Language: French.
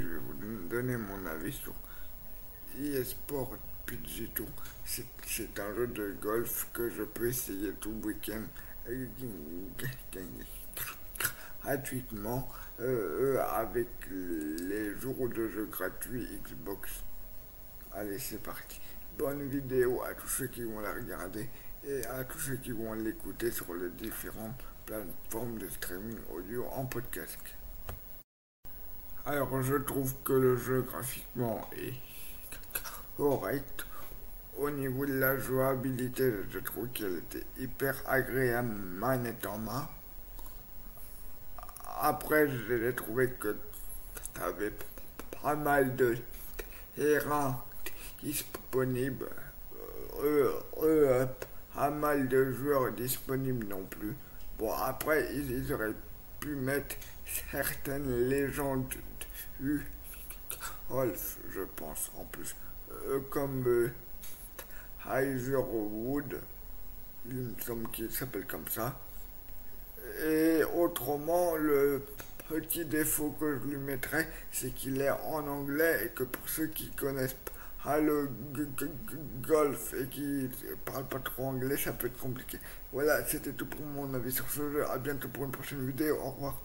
je vais vous donner mon avis sur eSport Pidgeotto. C'est un jeu de golf que je peux essayer tout le week-end gratuitement euh, avec les jours de jeu gratuits Xbox. Allez, c'est parti. Bonne vidéo à tous ceux qui vont la regarder et à tous ceux qui vont l'écouter sur les différentes plateformes de streaming audio en podcast. Alors, je trouve que le jeu graphiquement est correct. Au niveau de la jouabilité, je trouve qu'elle était hyper agréable manette en main. Après, j'ai trouvé que tu avais pas mal de terrains disponibles. Euh, euh, pas mal de joueurs disponibles non plus. Bon, après, ils, auraient pu mettre certaines légendes du golf, je pense, en plus. Euh, comme euh, Wood, il me semble qu'il s'appelle comme ça. Et autrement, le petit défaut que je lui mettrais, c'est qu'il est en anglais et que pour ceux qui connaissent pas le golf et qui parlent pas trop anglais, ça peut être compliqué. Voilà, c'était tout pour mon avis sur ce jeu. À bientôt pour une prochaine vidéo. Au revoir.